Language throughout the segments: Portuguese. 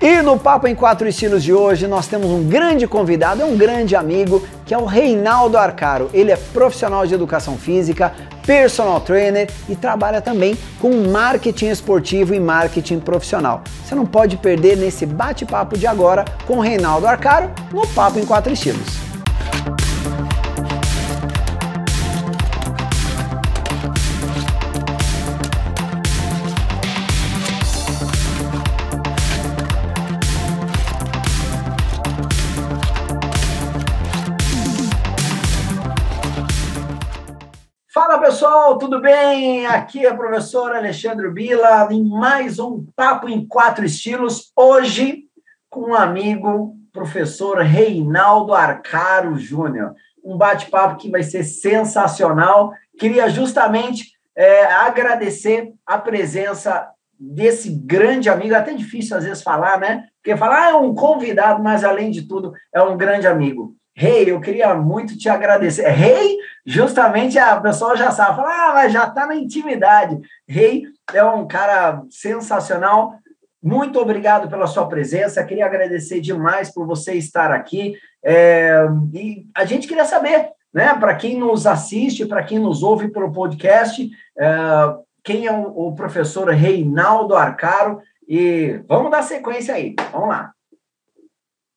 E no Papo em Quatro Estilos de hoje nós temos um grande convidado, é um grande amigo, que é o Reinaldo Arcaro. Ele é profissional de educação física, personal trainer e trabalha também com marketing esportivo e marketing profissional. Você não pode perder nesse bate-papo de agora com o Reinaldo Arcaro no Papo em Quatro Estilos. Tudo bem? Aqui é o professor Alexandre Bila em mais um Papo em Quatro Estilos. Hoje com um amigo, professor Reinaldo Arcaro Júnior. Um bate-papo que vai ser sensacional. Queria justamente é, agradecer a presença desse grande amigo, até difícil às vezes falar, né? Porque falar ah, é um convidado, mas além de tudo é um grande amigo. Rei, hey, eu queria muito te agradecer. Rei, hey, justamente a pessoa já sabe, fala, ah, mas já está na intimidade. Rei hey, é um cara sensacional. Muito obrigado pela sua presença. Queria agradecer demais por você estar aqui. É, e a gente queria saber, né, para quem nos assiste, para quem nos ouve pelo podcast, é, quem é o, o professor Reinaldo Arcaro. E vamos dar sequência aí. Vamos lá.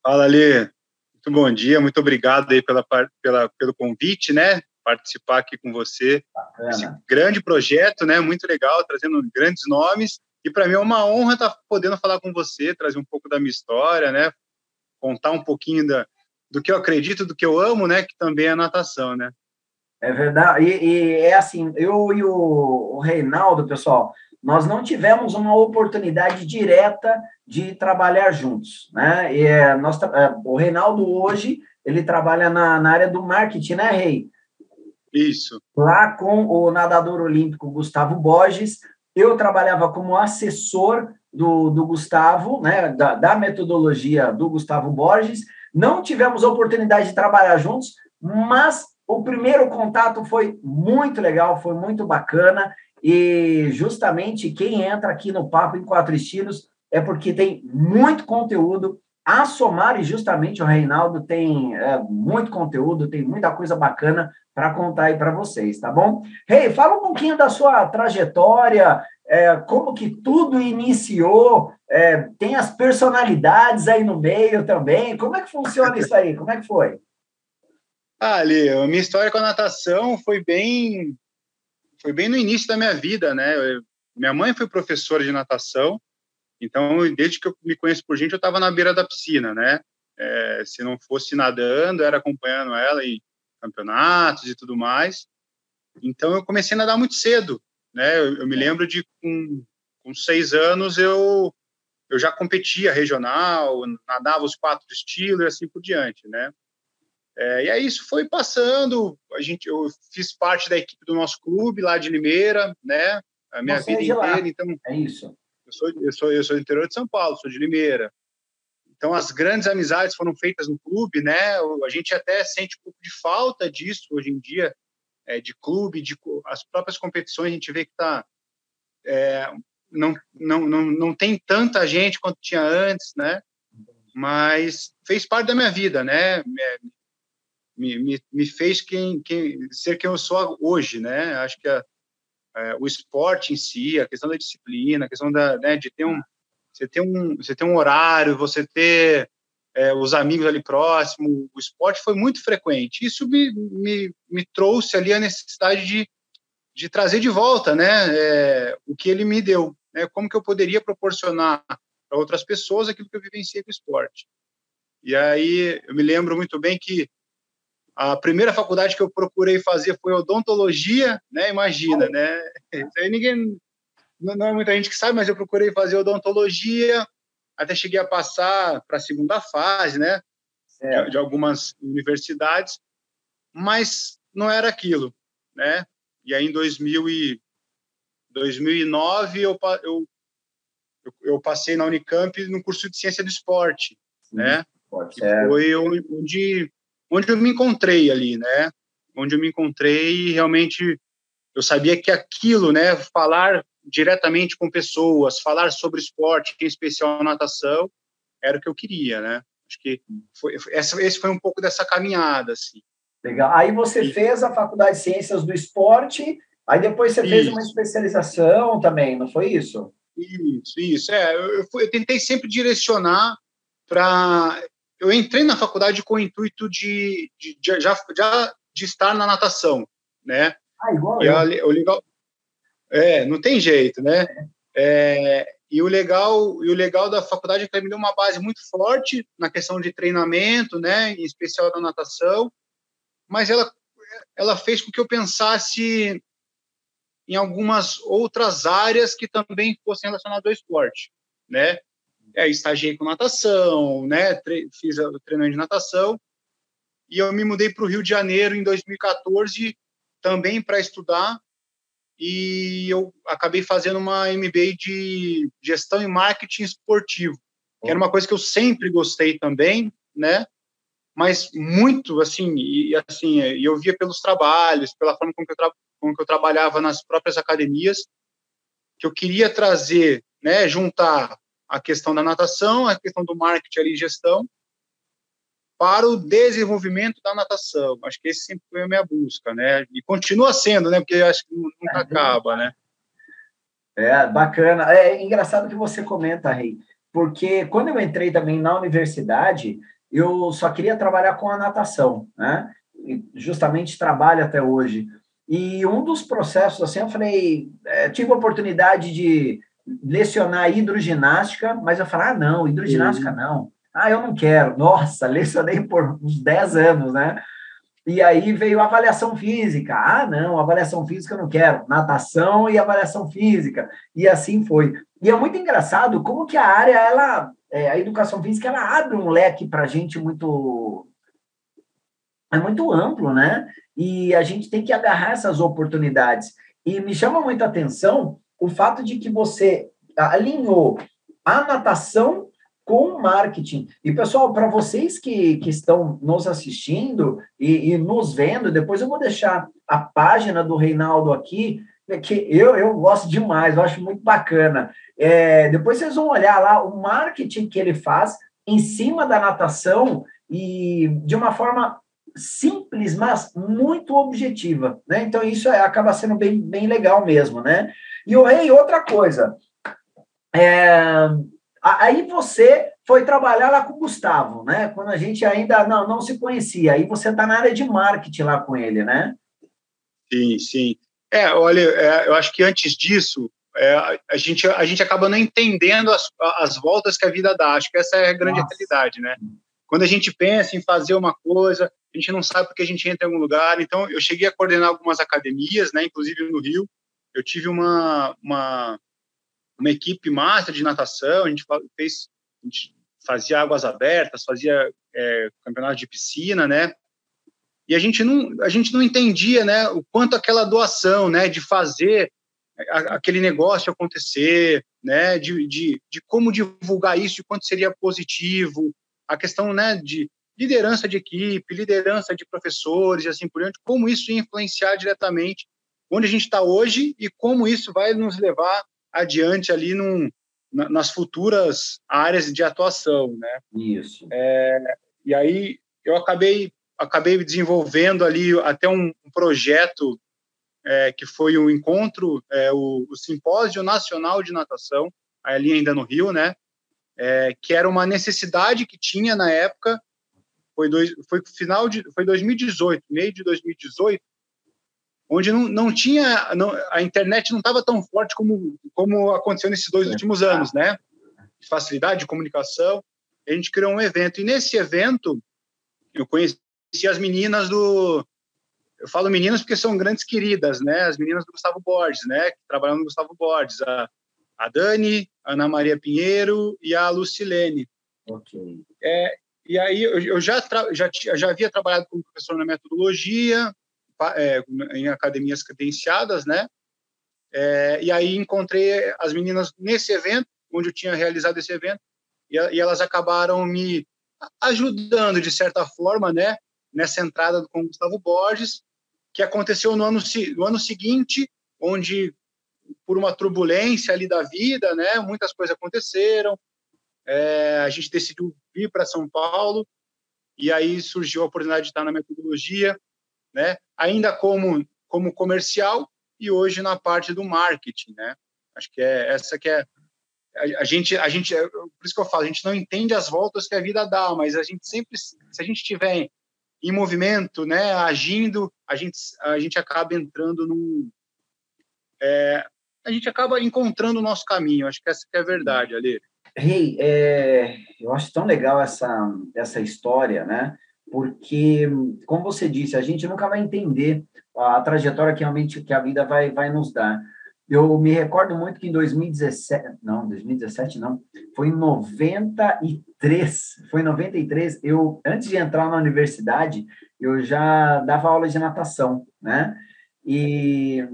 Fala, ali. Muito bom dia, muito obrigado aí pela, pela, pelo convite, né? Participar aqui com você. Bacana. Esse grande projeto, né? Muito legal, trazendo grandes nomes. E para mim é uma honra estar tá podendo falar com você, trazer um pouco da minha história, né? Contar um pouquinho da, do que eu acredito, do que eu amo, né? Que também é a natação, né? É verdade. E, e é assim, eu e o, o Reinaldo, pessoal, nós não tivemos uma oportunidade direta de trabalhar juntos, né? E, é, nós, é, o Reinaldo hoje ele trabalha na, na área do marketing, né, Rei? Isso. Lá com o nadador olímpico Gustavo Borges, eu trabalhava como assessor do, do Gustavo, né, da, da metodologia do Gustavo Borges. Não tivemos oportunidade de trabalhar juntos, mas o primeiro contato foi muito legal, foi muito bacana. E justamente quem entra aqui no Papo em Quatro Estilos é porque tem muito conteúdo a somar, e justamente o Reinaldo tem é, muito conteúdo, tem muita coisa bacana para contar aí para vocês, tá bom? Rei, hey, fala um pouquinho da sua trajetória, é, como que tudo iniciou, é, tem as personalidades aí no meio também, como é que funciona isso aí? Como é que foi? Ah, Ali, a minha história com a natação foi bem foi bem no início da minha vida, né? Eu, minha mãe foi professora de natação, então desde que eu me conheço por gente, eu estava na beira da piscina, né? É, se não fosse nadando, era acompanhando ela em campeonatos e tudo mais. Então eu comecei a nadar muito cedo, né? Eu, eu me lembro de com, com seis anos eu eu já competia regional, nadava os quatro estilos e assim por diante, né? É, e aí isso foi passando, a gente, eu fiz parte da equipe do nosso clube lá de Limeira, né? A minha Você vida é inteira, então. É isso. Eu sou, eu sou, eu sou do interior de São Paulo, sou de Limeira. Então as grandes amizades foram feitas no clube, né? A gente até sente um pouco de falta disso hoje em dia, é, de clube, de as próprias competições a gente vê que tá é, não, não, não, não tem tanta gente quanto tinha antes, né? Mas fez parte da minha vida, né? Me, me, me fez quem, quem, ser quem eu sou hoje, né? Acho que a, é, o esporte em si, a questão da disciplina, a questão da, né, de ter um, você ter um, você ter um horário, você ter é, os amigos ali próximo, o esporte foi muito frequente. Isso me, me, me trouxe ali a necessidade de, de trazer de volta, né, é, o que ele me deu, né, como que eu poderia proporcionar para outras pessoas aquilo que eu vivenciei com o esporte. E aí eu me lembro muito bem que a primeira faculdade que eu procurei fazer foi odontologia, né? Imagina, né? Isso aí ninguém, não é muita gente que sabe, mas eu procurei fazer odontologia, até cheguei a passar para a segunda fase, né? De, de, algumas universidades, mas não era aquilo, né? E aí em 2000 e 2009 eu, eu, eu passei na Unicamp no curso de ciência do esporte, Sim, né? que foi onde onde eu me encontrei ali, né? Onde eu me encontrei e realmente eu sabia que aquilo, né, falar diretamente com pessoas, falar sobre esporte, em especial natação, era o que eu queria, né? Acho que foi, essa, esse foi um pouco dessa caminhada, assim. Legal. Aí você e... fez a faculdade de Ciências do Esporte, aí depois você isso. fez uma especialização também, não foi isso? Isso, isso. É, eu, eu tentei sempre direcionar para. Eu entrei na faculdade com o intuito de, de, de já, já de estar na natação, né? Ah, igual. E eu. o legal, é, não tem jeito, né? É, e o legal e o legal da faculdade é que me deu uma base muito forte na questão de treinamento, né, em especial da natação, mas ela ela fez com que eu pensasse em algumas outras áreas que também fossem relacionadas ao esporte, né? É, estagiei com natação, né? Tre fiz o treinamento de natação e eu me mudei para o Rio de Janeiro em 2014 também para estudar e eu acabei fazendo uma MBA de gestão e marketing esportivo, que era uma coisa que eu sempre gostei também, né? Mas muito assim, e assim, eu via pelos trabalhos, pela forma como eu, como eu trabalhava nas próprias academias, que eu queria trazer, né, juntar a questão da natação, a questão do marketing ali, gestão, para o desenvolvimento da natação. Acho que esse sempre foi a minha busca, né? E continua sendo, né? Porque acho que nunca é, acaba, né? É, bacana. É engraçado que você comenta, Rei, porque quando eu entrei também na universidade, eu só queria trabalhar com a natação, né? E justamente trabalho até hoje. E um dos processos, assim, eu falei, é, tive a oportunidade de lecionar hidroginástica, mas eu falei, ah, não, hidroginástica não ah, eu não quero. Nossa, lecionei por uns 10 anos, né? E aí veio a avaliação física. Ah, não, avaliação física eu não quero. Natação e avaliação física. E assim foi. E é muito engraçado como que a área, ela, é, a educação física, ela abre um leque para a gente muito. É muito amplo, né? E a gente tem que agarrar essas oportunidades. E me chama muita atenção o fato de que você alinhou a natação com marketing. E, pessoal, para vocês que, que estão nos assistindo e, e, nos vendo, depois eu vou deixar a página do Reinaldo aqui, né, que eu, eu gosto demais, eu acho muito bacana. É, depois vocês vão olhar lá o marketing que ele faz em cima da natação e de uma forma simples, mas muito objetiva, né? Então isso é, acaba sendo bem, bem legal mesmo, né? E o Rei, outra coisa, é, Aí você foi trabalhar lá com o Gustavo, né? Quando a gente ainda não, não se conhecia. Aí você está na área de marketing lá com ele, né? Sim, sim. É, olha, é, eu acho que antes disso, é, a, gente, a gente acaba não entendendo as, as voltas que a vida dá. Acho que essa é a grande Nossa. realidade, né? Quando a gente pensa em fazer uma coisa, a gente não sabe porque a gente entra em algum lugar. Então, eu cheguei a coordenar algumas academias, né? Inclusive no Rio. Eu tive uma, uma uma equipe master de natação, a gente fez, a gente fazia águas abertas, fazia é, campeonato de piscina, né? E a gente não, a gente não entendia, né, o quanto aquela doação, né, de fazer aquele negócio acontecer, né, de, de, de como divulgar isso, de quanto seria positivo, a questão, né, de liderança de equipe, liderança de professores e assim por diante, como isso ia influenciar diretamente onde a gente está hoje e como isso vai nos levar adiante ali num, nas futuras áreas de atuação, né? Isso. É, e aí eu acabei acabei desenvolvendo ali até um, um projeto é, que foi o encontro, é, o, o, simpósio nacional de natação ali ainda no Rio, né? É, que era uma necessidade que tinha na época. Foi dois, foi final de foi 2018, meio de 2018 onde não, não tinha, não, a internet não estava tão forte como, como aconteceu nesses dois é. últimos anos, né? Facilidade de comunicação. A gente criou um evento, e nesse evento eu conheci as meninas do. Eu falo meninas porque são grandes queridas, né? As meninas do Gustavo Borges, né? Que trabalham no Gustavo Borges. A, a Dani, a Ana Maria Pinheiro e a Lucilene. Ok. É, e aí eu, eu já, já, já havia trabalhado como professor na metodologia, é, em academias credenciadas, né? É, e aí encontrei as meninas nesse evento, onde eu tinha realizado esse evento, e, e, elas acabaram me ajudando, de certa forma, né? Nessa entrada com o Gustavo Borges, que aconteceu no ano, no ano seguinte, onde, por uma turbulência ali da vida, né? Muitas coisas aconteceram, é, a gente decidiu vir para São Paulo e aí surgiu a oportunidade de estar na metodologia, né? Ainda como como comercial e hoje na parte do marketing, né? Acho que é essa que é a, a, gente a gente por isso que eu falo, a gente não entende as voltas que a vida dá, mas a gente sempre se a gente tiver em movimento, né, agindo, a gente a gente acaba entrando num é, a gente acaba encontrando o nosso caminho. Acho que essa que é a verdade, Ali. Rei, hey, é, eu acho tão legal essa, essa história, né? Porque, como você disse, a gente nunca vai entender a trajetória que realmente que a vida vai, vai nos dar. Eu me recordo muito que em 2017, não, 2017 não, foi em 93, foi em 93, eu, antes de entrar na universidade, eu já dava aula de natação, né? E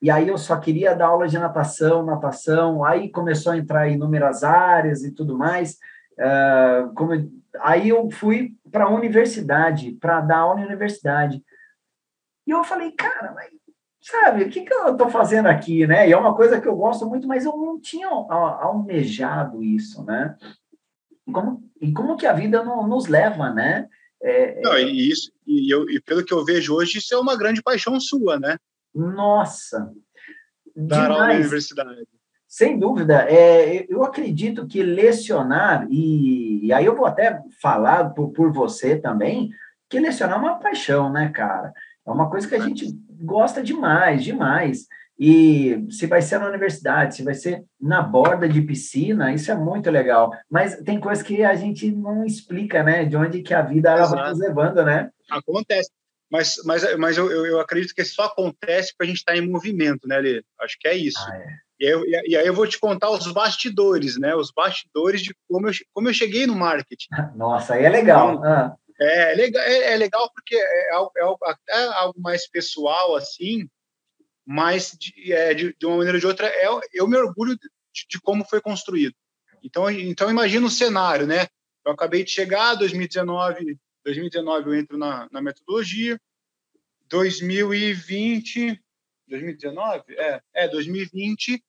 e aí eu só queria dar aula de natação, natação, aí começou a entrar inúmeras áreas e tudo mais. Uh, como, aí eu fui para a universidade, para dar aula na universidade. E eu falei, cara, mas sabe, o que, que eu estou fazendo aqui, né? E é uma coisa que eu gosto muito, mas eu não tinha almejado isso, né? E como, e como que a vida não, nos leva, né? É, não, e isso, e, eu, e pelo que eu vejo hoje, isso é uma grande paixão sua, né? Nossa! Dar aula na universidade. Sem dúvida. É, eu acredito que lecionar, e, e aí eu vou até falar por, por você também, que lecionar é uma paixão, né, cara? É uma coisa que a gente gosta demais, demais. E se vai ser na universidade, se vai ser na borda de piscina, isso é muito legal. Mas tem coisas que a gente não explica, né? De onde que a vida ela vai nos levando, né? Acontece. Mas, mas, mas eu, eu acredito que só acontece porque a gente está em movimento, né, Lê? Acho que é isso. Ah, é. E, aí, e aí eu vou te contar os bastidores, né? Os bastidores de como eu, como eu cheguei no marketing. Nossa, aí é legal. Então, ah. É, é, legal, é, é, legal porque é, é, algo, é algo mais pessoal, assim, mas de, é, de, de, uma maneira ou de outra, é, eu me orgulho de, de, como foi construído. Então, então imagina o cenário, né? Eu acabei de chegar, 2019, 2019 eu entro na, na metodologia. 2020, 2019? É, é 2020,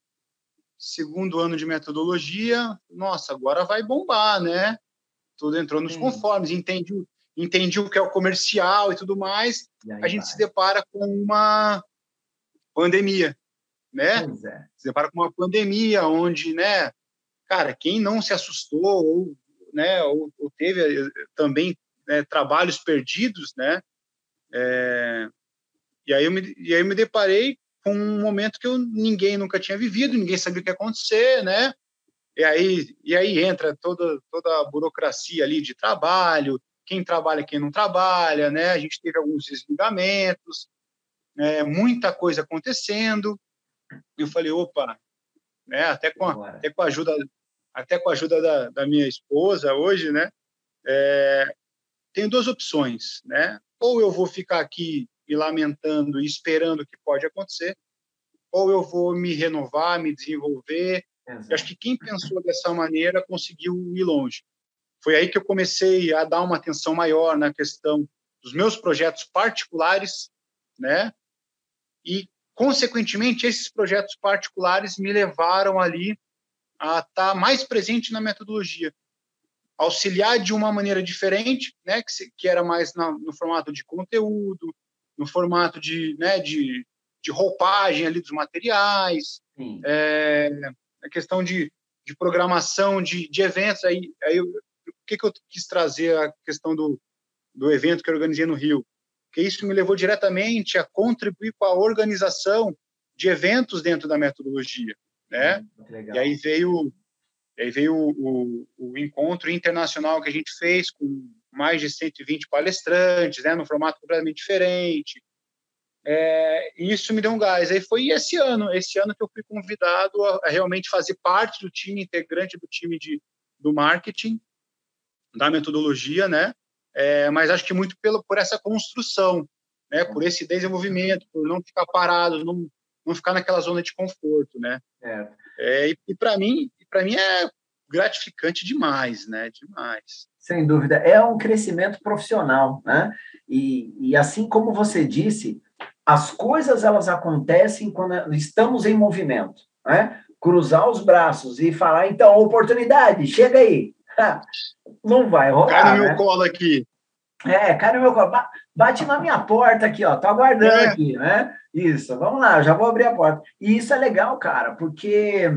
segundo ano de metodologia. Nossa, agora vai bombar, né? Tudo entrou nos conformes, entendi, entendi o que é o comercial e tudo mais. E a gente vai. se depara com uma pandemia, né? É. Se depara com uma pandemia onde, né, cara, quem não se assustou ou, né, ou, ou teve eh, também né, trabalhos perdidos, né? É, e, aí eu me, e aí eu me deparei com um momento que eu, ninguém nunca tinha vivido, ninguém sabia o que ia acontecer, né? E aí, e aí entra toda, toda a burocracia ali de trabalho, quem trabalha, quem não trabalha, né? A gente teve alguns desligamentos, é, muita coisa acontecendo. Eu falei, opa, né? Até com a, até com a ajuda, até com a ajuda da, da minha esposa hoje, né? É, tenho duas opções, né? Ou eu vou ficar aqui me lamentando e esperando o que pode acontecer, ou eu vou me renovar, me desenvolver. Acho que quem pensou dessa maneira conseguiu ir longe. Foi aí que eu comecei a dar uma atenção maior na questão dos meus projetos particulares, né? E consequentemente esses projetos particulares me levaram ali a estar mais presente na metodologia, auxiliar de uma maneira diferente, né, que, se, que era mais na, no formato de conteúdo, no formato de, né, de, de roupagem ali dos materiais, é, a questão de, de programação de, de eventos. Aí, aí o que, que eu quis trazer a questão do, do evento que eu organizei no Rio? Que isso me levou diretamente a contribuir com a organização de eventos dentro da metodologia, né? E aí veio aí veio o, o, o, encontro internacional que a gente fez com mais de 120 palestrantes, né, no formato completamente diferente. É, e isso me deu um gás. Aí foi esse ano, esse ano que eu fui convidado a, a realmente fazer parte do time, integrante do time de, do marketing, da metodologia, né? É, mas acho que muito pelo, por essa construção, né? Por esse desenvolvimento, por não ficar parado, não, não ficar naquela zona de conforto, né? É. É, e, e para mim, para mim é gratificante demais, né? Demais. Sem dúvida. É um crescimento profissional, né? E, e assim como você disse, as coisas elas acontecem quando estamos em movimento, né? cruzar os braços e falar, então, oportunidade, chega aí. Não vai rolar. Cai no né? meu colo aqui. É, cai no meu colo. Bate na minha porta aqui, ó. Tô aguardando é. aqui, né? Isso, vamos lá, já vou abrir a porta. E isso é legal, cara, porque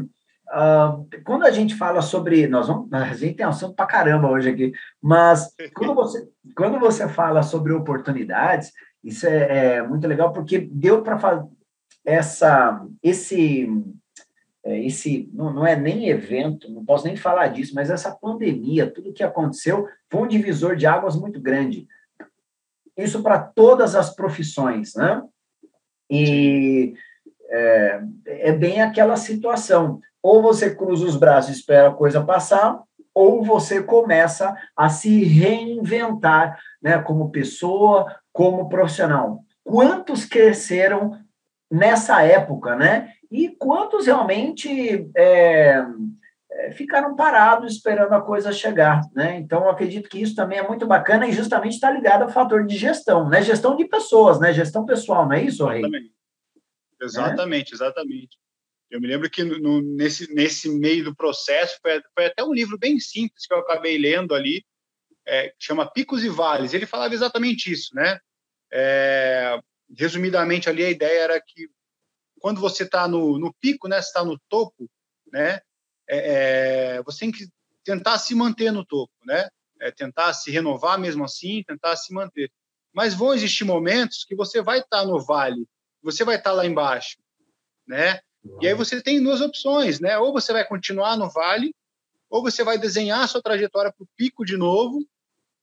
uh, quando a gente fala sobre. Nós vamos, a gente tem assunto pra caramba hoje aqui, mas quando você, quando você fala sobre oportunidades, isso é, é muito legal, porque deu para fazer essa, esse é, esse não, não é nem evento, não posso nem falar disso, mas essa pandemia, tudo que aconteceu, foi um divisor de águas muito grande. Isso para todas as profissões, né? E é, é, bem aquela situação. Ou você cruza os braços e espera a coisa passar, ou você começa a se reinventar, né? Como pessoa, como profissional. Quantos cresceram nessa época, né? E quantos realmente é, é, ficaram parados esperando a coisa chegar, né? Então, acredito que isso também é muito bacana e justamente está ligado ao fator de gestão, né? Gestão de pessoas, né? Gestão pessoal, não é isso, Rei? Exatamente, exatamente. É? exatamente. Eu me lembro que no, nesse, nesse meio do processo, foi, foi, até um livro bem simples que eu acabei lendo ali, é, que chama Picos e Vales. Ele falava exatamente isso, né? É, resumidamente ali, a ideia era que quando você está no, no pico, né, está no topo, né, é, é, você tem que tentar se manter no topo, né, é, tentar se renovar mesmo assim, tentar se manter. Mas vão existir momentos que você vai estar tá no vale, você vai estar lá embaixo, né? E aí você tem duas opções, né? Ou você vai continuar no vale, ou você vai desenhar a sua trajetória para o pico de novo.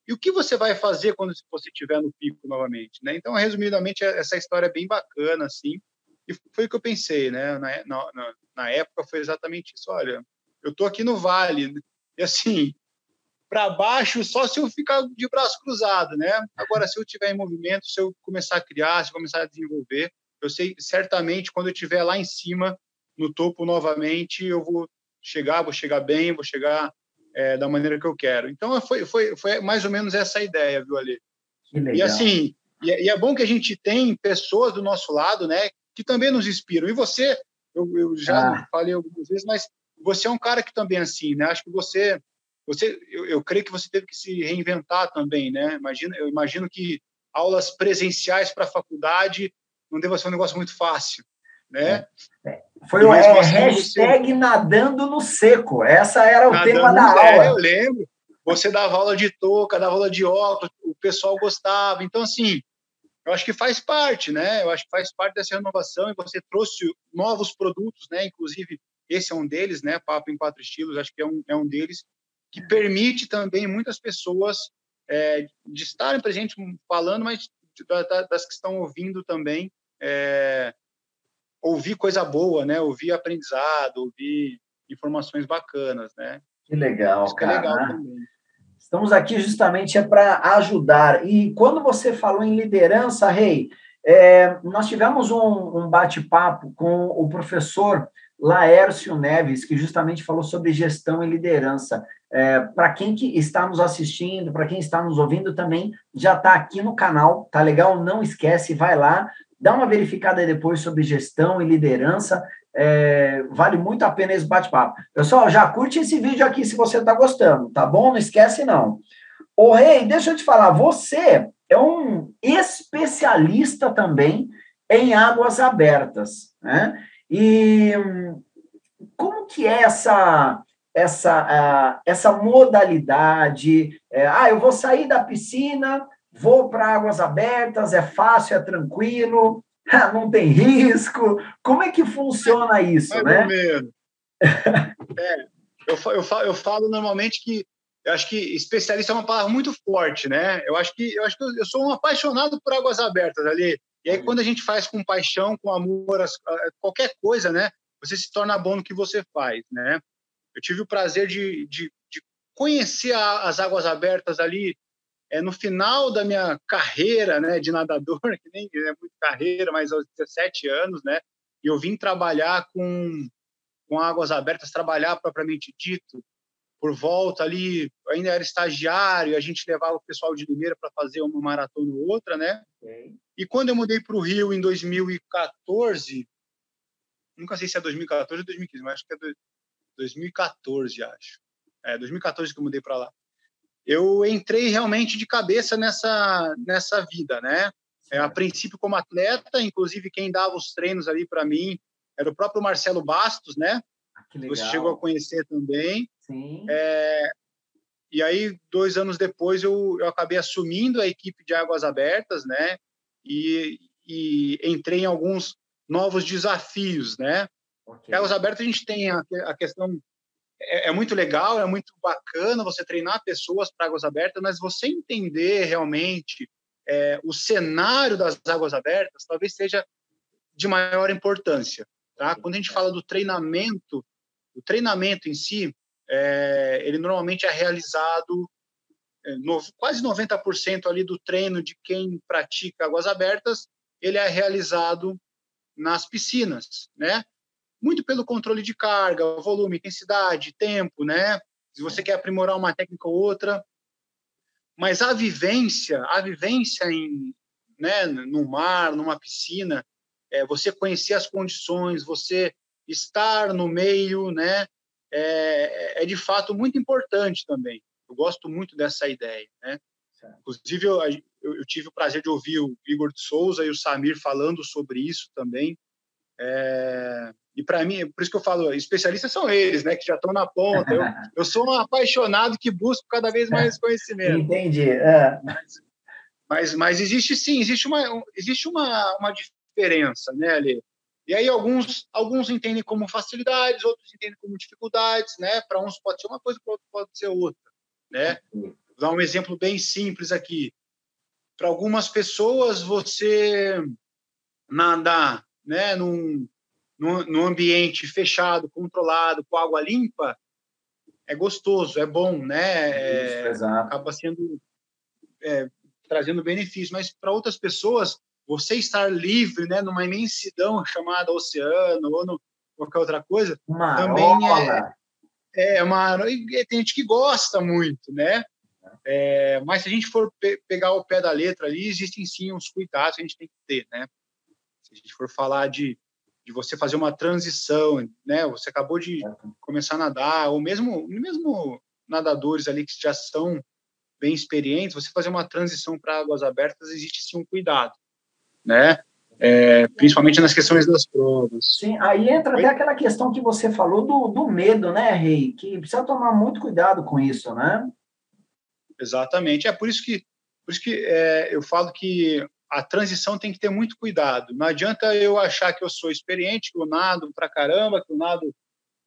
E o que você vai fazer quando você estiver no pico novamente, né? Então, resumidamente, essa história é bem bacana, assim. E foi o que eu pensei, né? Na, na, na época foi exatamente isso. Olha, eu tô aqui no vale e assim, para baixo só se eu ficar de braço cruzado, né? Agora, se eu tiver em movimento, se eu começar a criar, se eu começar a desenvolver, eu sei certamente quando eu estiver lá em cima, no topo novamente, eu vou chegar, vou chegar bem, vou chegar é, da maneira que eu quero. Então, foi, foi, foi mais ou menos essa a ideia, viu, Ali? E assim, e é, e é bom que a gente tem pessoas do nosso lado, né, que também nos inspiram. E você, eu, eu já ah. falei algumas vezes, mas você é um cara que também é assim, né? Acho que você, você, eu, eu creio que você teve que se reinventar também, né? Imagina, eu imagino que aulas presenciais para a faculdade não deva ser um negócio muito fácil, né? É. é. Foi o é, hashtag você... nadando no seco. Essa era o nadando, tema da aula. É, eu lembro. Você dava aula de touca, dava aula de óculos, o pessoal gostava. Então, assim, eu acho que faz parte, né? Eu acho que faz parte dessa renovação e você trouxe novos produtos, né? Inclusive, esse é um deles, né? Papo em quatro estilos, acho que é um, é um deles, que permite também muitas pessoas é, de estarem presentes falando, mas das que estão ouvindo também, é, ouvir coisa boa, né? Ouvir aprendizado, ouvir informações bacanas, né? Que legal, Isso cara. Que é legal também. Estamos aqui justamente é para ajudar. E quando você falou em liderança, Rei, é, nós tivemos um, um bate-papo com o professor Laércio Neves, que justamente falou sobre gestão e liderança. É, para quem que está nos assistindo, para quem está nos ouvindo também, já está aqui no canal, tá legal? Não esquece, vai lá, dá uma verificada depois sobre gestão e liderança. É, vale muito a pena esse bate-papo. Pessoal, já curte esse vídeo aqui se você está gostando, tá bom? Não esquece, não. Ô, Rei, deixa eu te falar, você é um especialista também em águas abertas, né? E como que é essa essa essa modalidade? É, ah, eu vou sair da piscina, vou para águas abertas, é fácil, é tranquilo. não tem risco. Como é que funciona isso, Mais né? É, eu, eu, falo, eu falo normalmente que eu acho que especialista é uma palavra muito forte, né? Eu acho que eu acho que eu, sou um apaixonado por águas abertas ali. E aí quando a gente faz com paixão, com amor, qualquer coisa, né? Você se torna bom no que você faz, né? Eu tive o prazer de, de, de conhecer a, as águas abertas ali é, no final da minha carreira né, de nadador, que nem é muito carreira, mas aos 17 anos, né, eu vim trabalhar com, com águas abertas, trabalhar propriamente dito, por volta ali, ainda era estagiário, a gente levava o pessoal de Limeira para fazer uma maratona ou outra, né? Okay. E quando eu mudei para o Rio em 2014, nunca sei se é 2014 ou 2015, mas acho que é 2014, acho. É 2014 que eu mudei para lá. Eu entrei realmente de cabeça nessa nessa vida, né? É, a princípio como atleta, inclusive quem dava os treinos ali para mim era o próprio Marcelo Bastos, né? Ah, Você chegou a conhecer também. Sim. É, e aí, dois anos depois, eu, eu acabei assumindo a equipe de Águas Abertas, né? E, e entrei em alguns novos desafios, né? Okay. Águas Abertas, a gente tem a, a questão... É, é, muito legal, é muito bacana você treinar pessoas para Águas Abertas, mas você entender realmente é, o cenário das Águas Abertas talvez seja de maior importância, tá? Quando a gente fala do treinamento, o treinamento em si, é, ele normalmente é realizado é, no, quase 90% ali do treino de quem pratica águas abertas, ele é realizado nas piscinas, né? Muito pelo controle de carga, volume, intensidade, tempo, né? Se você quer aprimorar uma técnica ou outra, mas a vivência, a vivência em, né, no mar, numa piscina, é, você conhecer as condições, você estar no meio, né, é, é de fato muito importante também. Eu gosto muito dessa ideia, né? Inclusive, eu, eu, eu, tive o prazer de ouvir o Igor de Souza e o Samir falando sobre isso também. É, e para mim, por isso que eu falo, especialistas são eles, né, que já estão na ponta. Eu, eu sou um apaixonado que busco cada vez mais conhecimento. Entendi. É. Mas, mas, mas, existe sim, existe uma, existe uma, uma diferença, né, ali. E aí alguns, alguns entendem como facilidades, outros entendem como dificuldades, né? Para uns pode ser uma coisa, para outros pode ser outra, né? Vou dar um exemplo bem simples aqui. Para algumas pessoas, você nadar, né, num, num, num ambiente fechado, controlado, com água limpa, é gostoso, é bom, né? É, acaba sendo é, trazendo benefício, mas para outras pessoas você estar livre, né, numa imensidão chamada oceano ou no, qualquer outra coisa, uma também é, é uma tem gente que gosta muito, né? É, mas se a gente for pe pegar o pé da letra ali, existem sim uns cuidados que a gente tem que ter, né? Se a gente for falar de, de você fazer uma transição, né? Você acabou de começar a nadar, ou mesmo mesmo nadadores ali que já são bem experientes, você fazer uma transição para águas abertas existe sim um cuidado né? É, principalmente nas questões das provas. Sim, aí entra até aquela questão que você falou do, do medo, né, Rei? Que precisa tomar muito cuidado com isso, né? Exatamente. É por isso que, por isso que é, eu falo que a transição tem que ter muito cuidado. Não adianta eu achar que eu sou experiente, que eu nado pra caramba, que eu nado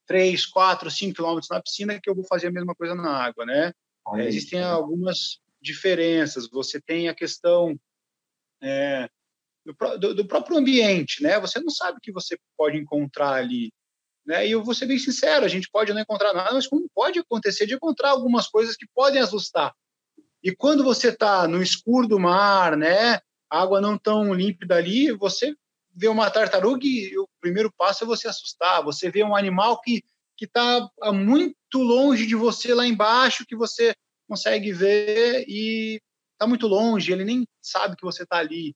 3, 4, 5 quilômetros na piscina, que eu vou fazer a mesma coisa na água, né? É, existem algumas diferenças. Você tem a questão é, do, do, do, próprio ambiente, né? Você não sabe o que você pode encontrar ali, né? E eu vou ser bem sincero, a gente pode não encontrar nada, mas como pode acontecer de encontrar algumas coisas que podem assustar. E quando você está no escuro do mar, né? Água não tão límpida ali, você vê uma tartaruga e o primeiro passo é você assustar. Você vê um animal que que está muito longe de você lá embaixo, que você consegue ver e está muito longe, ele nem sabe que você está ali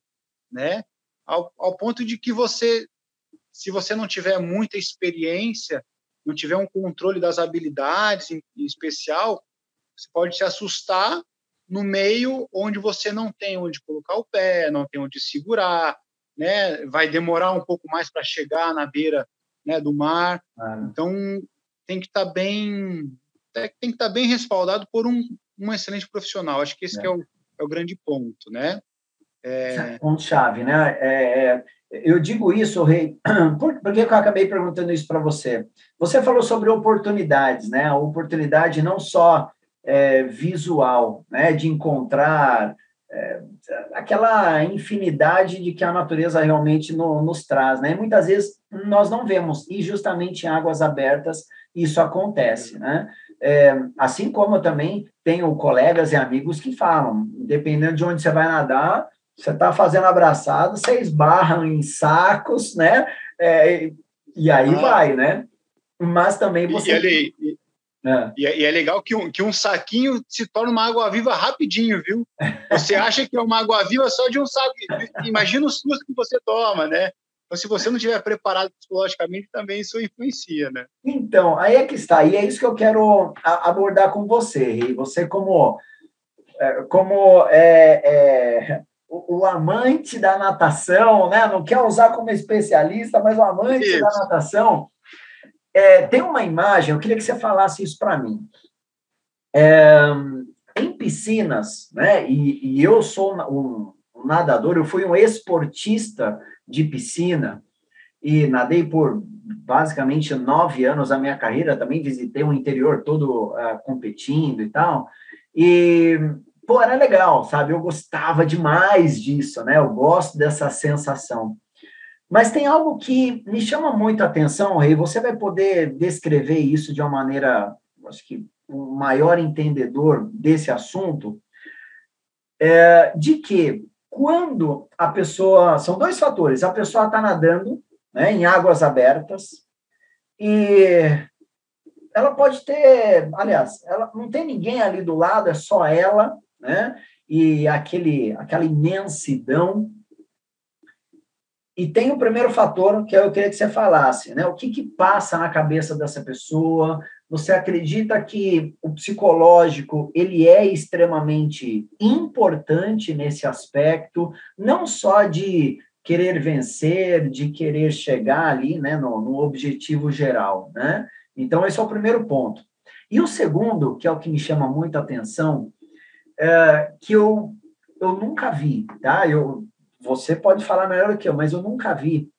né? Ao, ao ponto de que você, se você não tiver muita experiência, não tiver um controle das habilidades em, em especial, você pode se assustar no meio onde você não tem onde colocar o pé, não tem onde segurar, né? Vai demorar um pouco mais para chegar na beira, né, do mar. Ah. Então tem que estar tá bem, tem que estar tá bem respaldado por um, um excelente profissional. Acho que esse é. Que é, o, é o grande ponto, né? É... Ponto-chave, né? É, é, eu digo isso, Rei, por, por que eu acabei perguntando isso para você? Você falou sobre oportunidades, né? A oportunidade não só é, visual, né? De encontrar é, aquela infinidade de que a natureza realmente no, nos traz, né? muitas vezes nós não vemos, e justamente em águas abertas isso acontece, né? É, assim como eu também tenho colegas e amigos que falam, dependendo de onde você vai nadar, você está fazendo abraçado, você esbarra em sacos, né? É, e aí ah. vai, né? Mas também você. E, ali, é. E, é, e, é legal que um, que um saquinho se torna uma água viva rapidinho, viu? Você acha que é uma água viva só de um saco. Imagina o susto que você toma, né? Então, se você não estiver preparado psicologicamente, também isso influencia, né? Então, aí é que está. E é isso que eu quero abordar com você, E Você como, é, como é, é, o, o, amante da natação, né? Não quer usar como especialista, mas o amante isso. da natação. É, tem uma imagem, eu queria que você falasse isso para mim. É, em piscinas, né? E, e eu sou um, um nadador, eu fui um esportista de piscina e nadei por basicamente nove anos da minha carreira. Também visitei o interior todo uh, competindo e tal. E, pô, era legal, sabe? Eu gostava demais disso, né? Eu gosto dessa sensação. Mas tem algo que me chama muito a atenção, Rei. Você vai poder descrever isso de uma maneira, acho que um maior entendedor desse assunto, é, de que quando a pessoa. São dois fatores. A pessoa está nadando né, em águas abertas e ela pode ter. Aliás, ela não tem ninguém ali do lado, é só ela, né? E aquele, aquela imensidão. E tem o primeiro fator que eu queria que você falasse, né? O que, que passa na cabeça dessa pessoa? Você acredita que o psicológico ele é extremamente importante nesse aspecto, não só de querer vencer, de querer chegar ali, né, no, no objetivo geral, né? Então esse é o primeiro ponto. E o segundo, que é o que me chama muita atenção, é que eu eu nunca vi, tá? Eu você pode falar melhor do que eu, mas eu nunca vi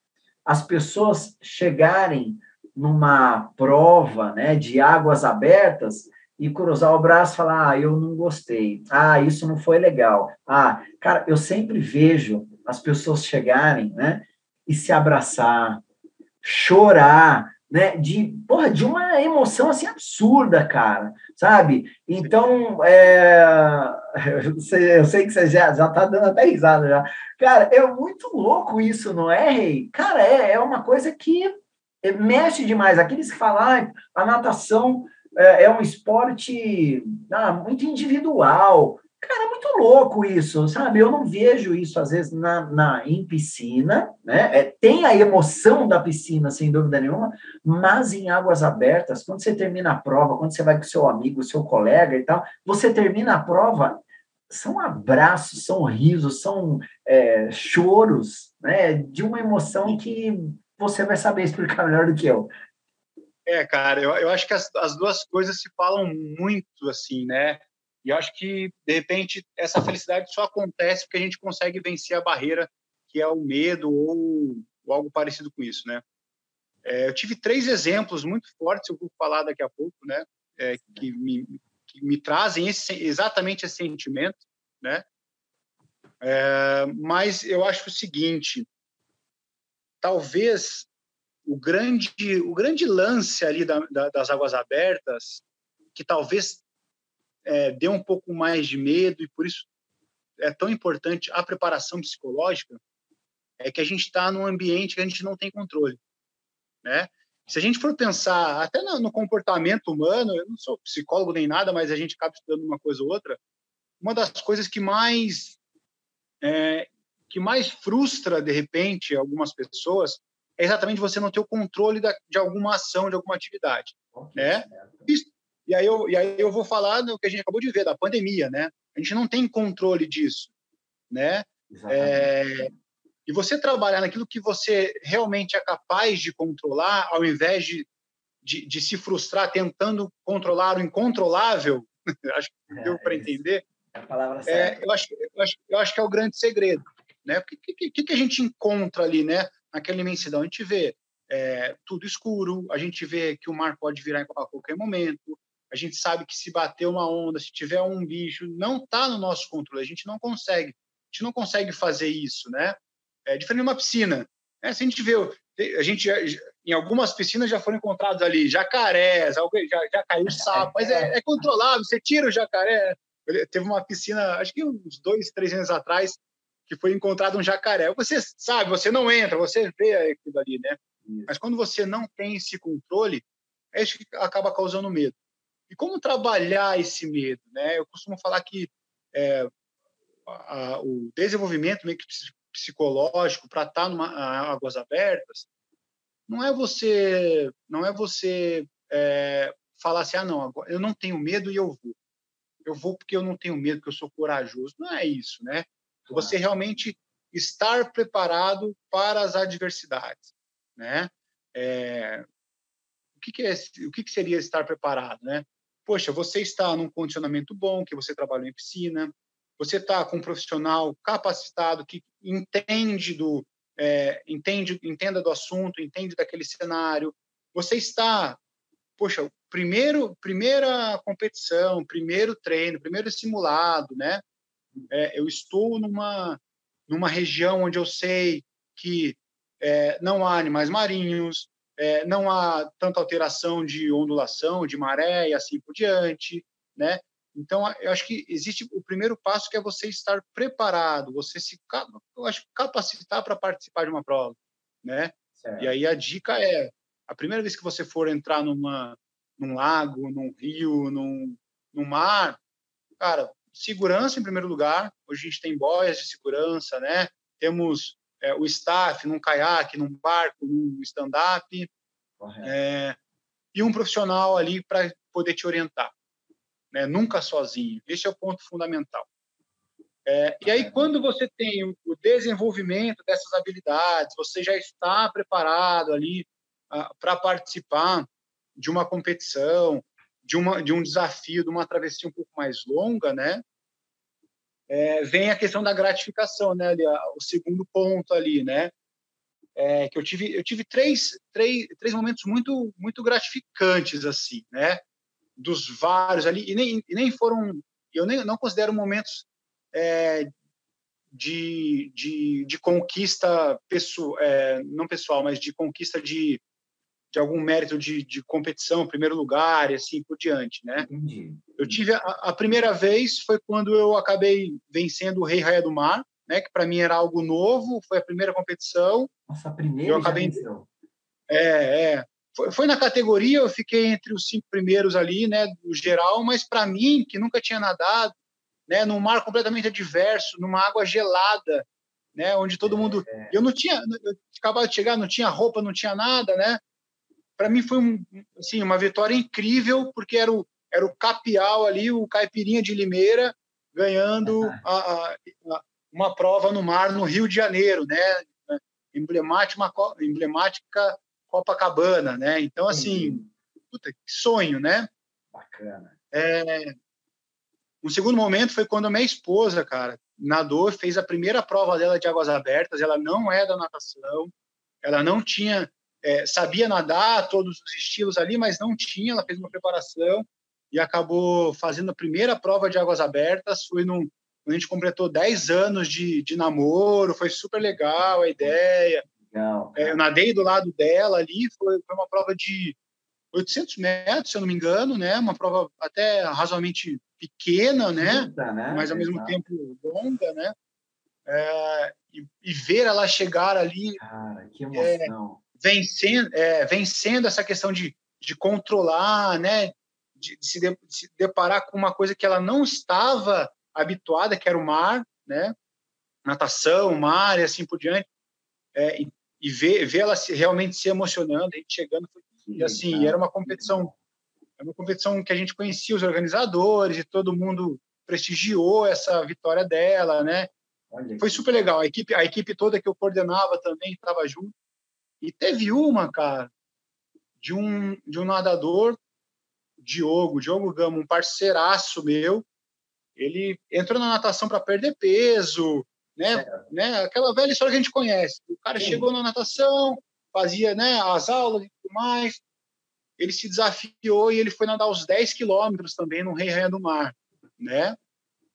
as pessoas chegarem numa prova né, de águas abertas e cruzar o braço e falar: ah, eu não gostei, ah, isso não foi legal. Ah, cara, eu sempre vejo as pessoas chegarem né, e se abraçar, chorar, né, de, porra, de uma emoção assim absurda, cara, sabe? Então, é, eu, sei, que você já, já tá dando até risada já. Cara, é muito louco isso, não é, Rei? Cara, é, é uma coisa que mexe demais. Aqueles que falam, ah, a natação é, é um esporte ah, muito individual. Cara, é muito louco isso, sabe? Eu não vejo isso, às vezes, na, na, em piscina, né? É, tem a emoção da piscina, sem dúvida nenhuma, mas em águas abertas, quando você termina a prova, quando você vai com seu amigo, seu colega e tal, você termina a prova, são abraços, são risos, são é, choros, né? De uma emoção que você vai saber explicar melhor do que eu. É, cara, eu, eu acho que as, as duas coisas se falam muito, assim, né? E acho que, de repente, essa felicidade só acontece porque a gente consegue vencer a barreira que é o medo ou, ou algo parecido com isso, né? É, eu tive três exemplos muito fortes, eu vou falar daqui a pouco, né? É, que, me, que me trazem esse, exatamente esse sentimento, né? É, mas eu acho o seguinte, talvez o grande, o grande lance ali da, da, das águas abertas, que talvez é, dê um pouco mais de medo e por isso é tão importante a preparação psicológica, é que a gente está num ambiente que a gente não tem controle, né? Se a gente for pensar até no, no comportamento humano, eu não sou psicólogo nem nada, mas a gente acaba estudando uma coisa ou outra. Uma das coisas que mais é, que mais frustra, de repente, algumas pessoas é exatamente você não ter o controle da, de alguma ação, de alguma atividade. Né? E, aí eu, e aí eu vou falar do que a gente acabou de ver, da pandemia. Né? A gente não tem controle disso. Né? É, e você trabalhar naquilo que você realmente é capaz de controlar, ao invés de, de, de se frustrar tentando controlar o incontrolável, acho que deu é, para entender. É a palavra certa. É, eu, acho, eu, acho, eu acho que é o grande segredo né? O que, que, que a gente encontra ali, né? Naquela imensidão, a gente vê é, tudo escuro, a gente vê que o mar pode virar a qualquer momento, a gente sabe que se bater uma onda, se tiver um bicho, não está no nosso controle, a gente não consegue, a gente não consegue fazer isso, né? É diferente de uma piscina, né? Se a gente vê, a gente em algumas piscinas já foram encontrados ali jacarés, já, já caiu sapo, mas é, é controlável, você tira o jacaré. Teve uma piscina, acho que uns dois, três anos atrás, que foi encontrado um jacaré. Você sabe, você não entra, você vê aquilo ali, né? Mas quando você não tem esse controle, é isso que acaba causando medo. E como trabalhar esse medo, né? Eu costumo falar que é, a, o desenvolvimento psicológico para estar tá numa águas abertas, não é você, não é você é, falar assim, ah, não, eu não tenho medo e eu vou. Eu vou porque eu não tenho medo, porque eu sou corajoso. Não é isso, né? Você realmente estar preparado para as adversidades, né? É, o que, que, é, o que, que seria estar preparado, né? Poxa, você está num condicionamento bom, que você trabalhou em piscina, você está com um profissional capacitado que entende do é, entende entenda do assunto, entende daquele cenário. Você está, poxa, primeiro primeira competição, primeiro treino, primeiro simulado, né? É, eu estou numa numa região onde eu sei que é, não há animais marinhos, é, não há tanta alteração de ondulação, de maré e assim por diante, né? Então, eu acho que existe o primeiro passo que é você estar preparado, você se eu acho, capacitar para participar de uma prova, né? Certo. E aí a dica é, a primeira vez que você for entrar numa num lago, num rio, num, num mar, cara, segurança em primeiro lugar. Hoje a gente tem boias de segurança, né? Temos é, o staff num caiaque, num barco, num stand-up, é, e um profissional ali para poder te orientar, né? nunca sozinho. Esse é o ponto fundamental. É, e aí, quando você tem o desenvolvimento dessas habilidades, você já está preparado ali ah, para participar de uma competição, de, uma, de um desafio, de uma travessia um pouco mais longa, né? É, vem a questão da gratificação, né? Ali, o segundo ponto ali, né? É, que eu tive, eu tive três, três, três momentos muito, muito gratificantes assim, né? Dos vários ali e nem, e nem foram, eu nem não considero momentos é, de, de, de conquista pessoal, é, não pessoal, mas de conquista de de algum mérito de, de competição, primeiro lugar e assim por diante, né? Entendi. Eu tive a, a, primeira vez foi quando eu acabei vencendo o Rei Raia do Mar, né? Que para mim era algo novo, foi a primeira competição. Nossa, a primeira. Eu acabei. É, é. Foi, foi, na categoria, eu fiquei entre os cinco primeiros ali, né? Do geral, mas para mim que nunca tinha nadado, né? Num mar completamente adverso, numa água gelada, né? Onde todo mundo, é. eu não tinha, eu acabava de chegar, não tinha roupa, não tinha nada, né? Para mim foi um, assim, uma vitória incrível, porque era o, era o Capial ali, o Caipirinha de Limeira, ganhando a, a, a, uma prova no mar no Rio de Janeiro, né? Emblemática, emblemática Copacabana, né? Então, assim, puta, que sonho, né? Bacana. É, um segundo momento foi quando a minha esposa, cara, nadou, fez a primeira prova dela de águas abertas. Ela não é da natação, ela não tinha é, sabia nadar todos os estilos ali, mas não tinha. Ela fez uma preparação e acabou fazendo a primeira prova de águas abertas. Foi num, a gente completou 10 anos de, de namoro, foi super legal a ideia. Legal, é, eu nadei do lado dela ali, foi, foi uma prova de 800 metros, se eu não me engano, né? Uma prova até razoavelmente pequena, né? Muda, né? Mas ao mesmo Exato. tempo longa, né? É, e, e, ver ela chegar ali. Cara, que emoção vencendo, é, vencendo essa questão de, de controlar, né, de, de, se de, de, se deparar com uma coisa que ela não estava habituada, que era o mar, né, natação, mar e assim por diante, é, e, e ver, ver ela se, realmente se emocionando, a gente chegando, e assim, era uma competição, era uma competição que a gente conhecia os organizadores e todo mundo prestigiou essa vitória dela, né? Foi super legal. A equipe, a equipe toda que eu coordenava também estava junto. E teve uma, cara, de um, de um nadador, Diogo, Diogo Gama, um parceiraço meu. Ele entrou na natação para perder peso, né? né? Aquela velha história que a gente conhece. O cara Sim. chegou na natação, fazia né, as aulas e tudo mais. Ele se desafiou e ele foi nadar os 10 quilômetros também no Rei Rainha do Mar, né?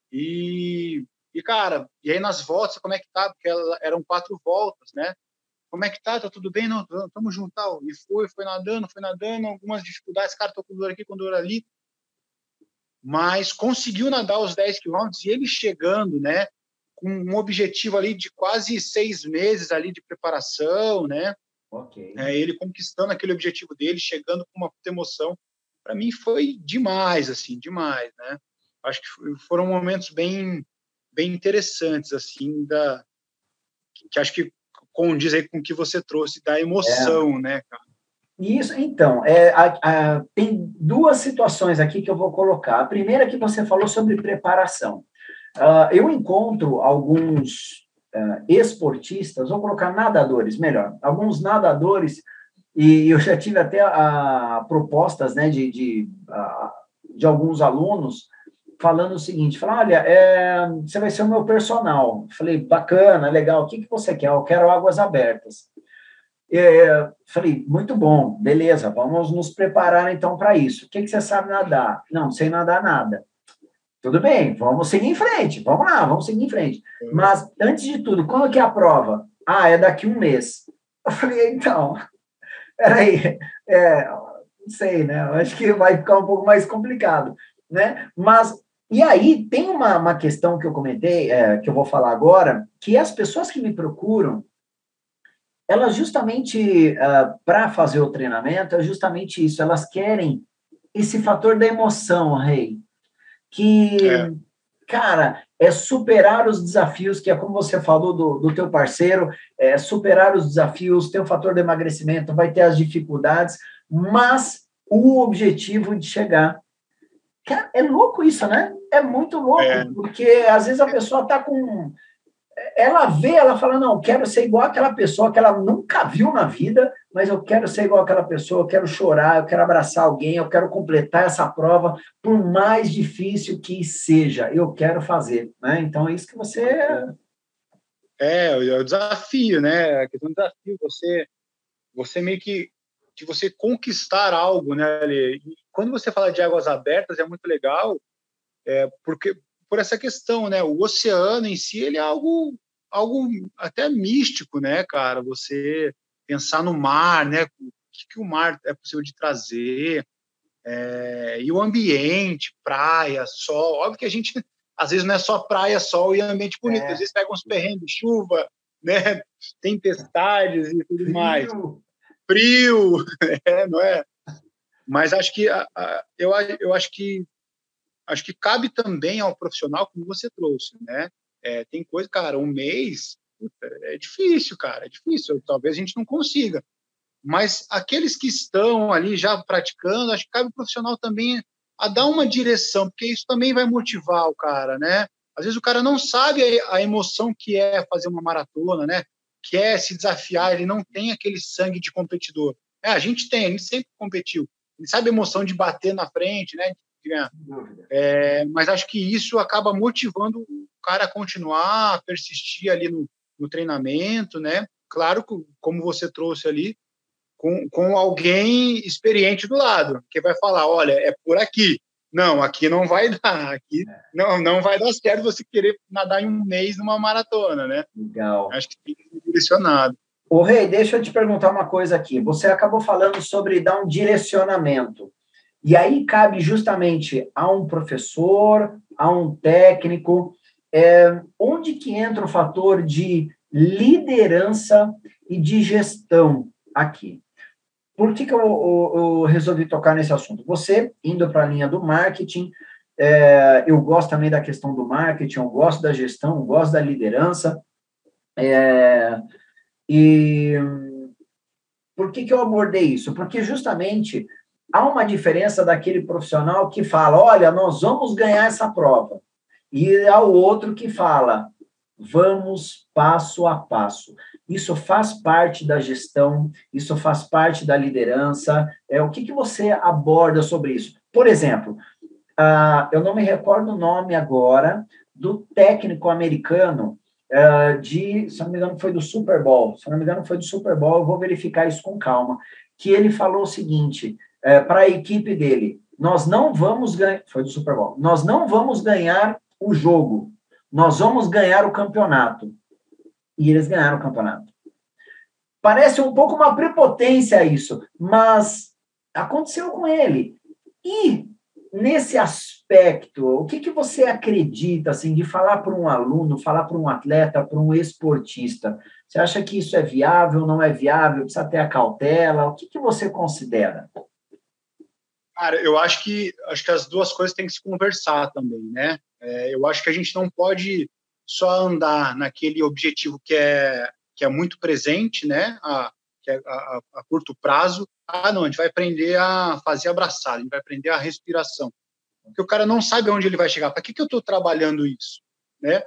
E, e, cara, e aí nas voltas, como é que tá? Porque eram quatro voltas, né? Como é que tá? Tá tudo bem? Não, tamo junto, tal. E foi, foi nadando, foi nadando, algumas dificuldades, cara, tô com dor aqui, com dor ali. Mas conseguiu nadar os 10 quilômetros e ele chegando, né, com um objetivo ali de quase seis meses ali de preparação, né? Ok. É, ele conquistando aquele objetivo dele, chegando com uma emoção. Para mim foi demais, assim, demais, né? Acho que foram momentos bem, bem interessantes, assim, da, que acho que condiz aí com o que você trouxe da emoção, é. né, cara? Isso, então, é, a, a, tem duas situações aqui que eu vou colocar. A primeira é que você falou sobre preparação. Uh, eu encontro alguns uh, esportistas, vou colocar nadadores, melhor, alguns nadadores, e eu já tive até uh, propostas né, de, de, de alguns alunos falando o seguinte, falando, olha, é, você vai ser o meu personal. Falei, bacana, legal, o que, que você quer? Eu quero águas abertas. É, falei, muito bom, beleza, vamos nos preparar então para isso. O que, que você sabe nadar? Não, sem nadar nada. Tudo bem, vamos seguir em frente, vamos lá, vamos seguir em frente. Mas, antes de tudo, quando que é a prova? Ah, é daqui um mês. Eu falei, então, peraí, é, não sei, né? Eu acho que vai ficar um pouco mais complicado, né? Mas, e aí, tem uma, uma questão que eu comentei, é, que eu vou falar agora, que as pessoas que me procuram, elas justamente, uh, ah, para fazer o treinamento, é justamente isso, elas querem esse fator da emoção, Rei, que, é. cara, é superar os desafios, que é como você falou do, do teu parceiro, é superar os desafios, tem o fator de emagrecimento, vai ter as dificuldades, mas o objetivo de chegar. Cara, é louco isso, né? É muito louco, é. porque às vezes a pessoa está com ela vê, ela fala, não, quero ser igual aquela pessoa que ela nunca viu na vida, mas eu quero ser igual aquela pessoa, eu quero chorar, eu quero abraçar alguém, eu quero completar essa prova, por mais difícil que seja, eu quero fazer, né? Então é isso que você... É, é o desafio, né? A questão do desafio, você, você meio que, que você conquistar algo, né? E quando você fala de águas abertas, é muito legal, é, porque por essa questão, né? O oceano em si, ele é algo, algo até místico, né, cara? Você pensar no mar, né? O que, que o mar é possível de trazer, é, e o ambiente, praia, sol. Óbvio que a gente, às vezes, não é só praia, sol e ambiente bonito. É. Às vezes pega uns perrengues, chuva, né? Tempestades e tudo Frio. mais. Frio, é, não é? Mas acho que a, a, eu, eu acho que acho que cabe também ao profissional, como você trouxe, né? É, tem coisa, cara, um mês é difícil, cara, é difícil. Talvez a gente não consiga. Mas aqueles que estão ali já praticando, acho que cabe o profissional também a dar uma direção, porque isso também vai motivar o cara, né? Às vezes o cara não sabe a emoção que é fazer uma maratona, né? Que é se desafiar, ele não tem aquele sangue de competidor. É, a gente tem, a gente sempre competiu. Ele sabe a emoção de bater na frente, né? Ganhar. É, mas acho que isso acaba motivando o cara a continuar, a persistir ali no, no treinamento, né? Claro, como você trouxe ali, com, com alguém experiente do lado, que vai falar, olha, é por aqui. Não, aqui não vai dar, aqui é. não, não vai dar certo você querer nadar em um mês numa maratona, né? Legal. Acho que tem que ser direcionado. Ô, Rei, deixa eu te perguntar uma coisa aqui. Você acabou falando sobre dar um direcionamento. E aí cabe justamente a um professor, a um técnico, é, onde que entra o fator de liderança e de gestão aqui. Por que, que eu, eu, eu resolvi tocar nesse assunto? Você, indo para a linha do marketing, é, eu gosto também da questão do marketing, eu gosto da gestão, eu gosto da liderança. É, e por que, que eu abordei isso? Porque justamente há uma diferença daquele profissional que fala: olha, nós vamos ganhar essa prova, e ao outro que fala: vamos passo a passo. Isso faz parte da gestão, isso faz parte da liderança. É o que, que você aborda sobre isso? Por exemplo, uh, eu não me recordo o nome agora do técnico americano uh, de, se não me engano, foi do Super Bowl. Se não me engano, foi do Super Bowl. Eu vou verificar isso com calma. Que ele falou o seguinte: é, para a equipe dele: nós não vamos ganhar. Foi do Super Bowl. Nós não vamos ganhar o jogo, nós vamos ganhar o campeonato. E eles ganharam o campeonato. Parece um pouco uma prepotência isso, mas aconteceu com ele. E nesse aspecto, o que, que você acredita assim de falar para um aluno, falar para um atleta, para um esportista? Você acha que isso é viável, não é viável? Precisa ter a cautela? O que, que você considera? Cara, eu acho que acho que as duas coisas têm que se conversar também, né? É, eu acho que a gente não pode só andar naquele objetivo que é que é muito presente, né? A, é a, a, curto prazo. Ah, não, a gente vai aprender a fazer abraçado, a gente vai aprender a respiração. Porque o cara não sabe onde ele vai chegar. Para que, que eu estou trabalhando isso? Né?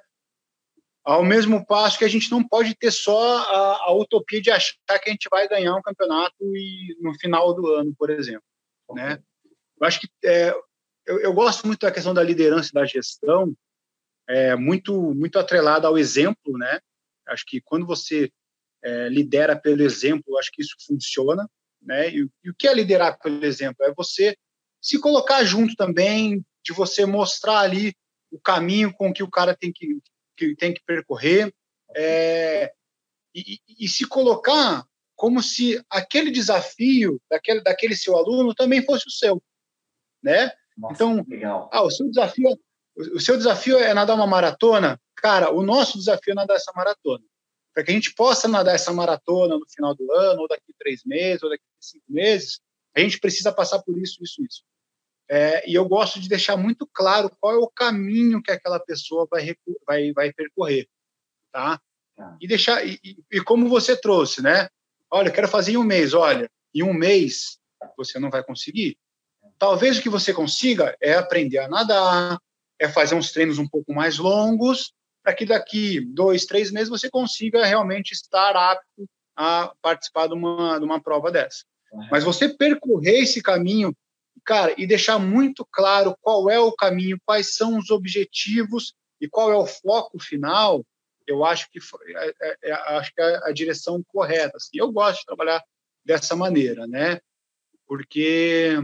Ao mesmo passo que a gente não pode ter só a, a, utopia de achar que a gente vai ganhar um campeonato e no final do ano, por exemplo. Né? Eu acho que é, eu, eu, gosto muito da questão da liderança e da gestão, é, muito muito atrelada ao exemplo, né? Acho que quando você é, lidera pelo exemplo, acho que isso funciona, né? E, e, o que é liderar pelo exemplo? É você se colocar junto também, de você mostrar ali o caminho com que o cara tem que, que tem que percorrer, é, e, e, se colocar como se aquele desafio daquele, daquele seu aluno também fosse o seu, né? Nossa, então, legal. Ah, o seu desafio, o seu desafio é nadar uma maratona, cara. O nosso desafio é nadar essa maratona para que a gente possa nadar essa maratona no final do ano, ou daqui três meses, ou daqui cinco meses, a gente precisa passar por isso, isso, isso. É, e eu gosto de deixar muito claro qual é o caminho que aquela pessoa vai, vai, vai percorrer, tá? tá? E deixar e, e, como você trouxe, né? Olha, quero fazer em um mês. Olha, em um mês você não vai conseguir. Talvez o que você consiga é aprender a nadar, é fazer uns treinos um pouco mais longos para que daqui dois, três meses você consiga realmente estar apto a participar de uma, de uma prova dessa. Mas você percorrer esse caminho, cara, e deixar muito claro qual é o caminho, quais são os objetivos e qual é o foco final, eu acho que é, é, é, acho que é a direção correta. Assim. Eu gosto de trabalhar dessa maneira, né? Porque